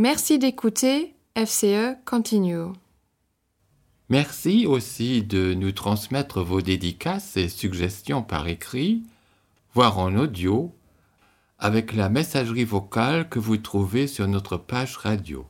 Merci d'écouter FCE Continue. Merci aussi de nous transmettre vos dédicaces et suggestions par écrit, voire en audio, avec la messagerie vocale que vous trouvez sur notre page radio.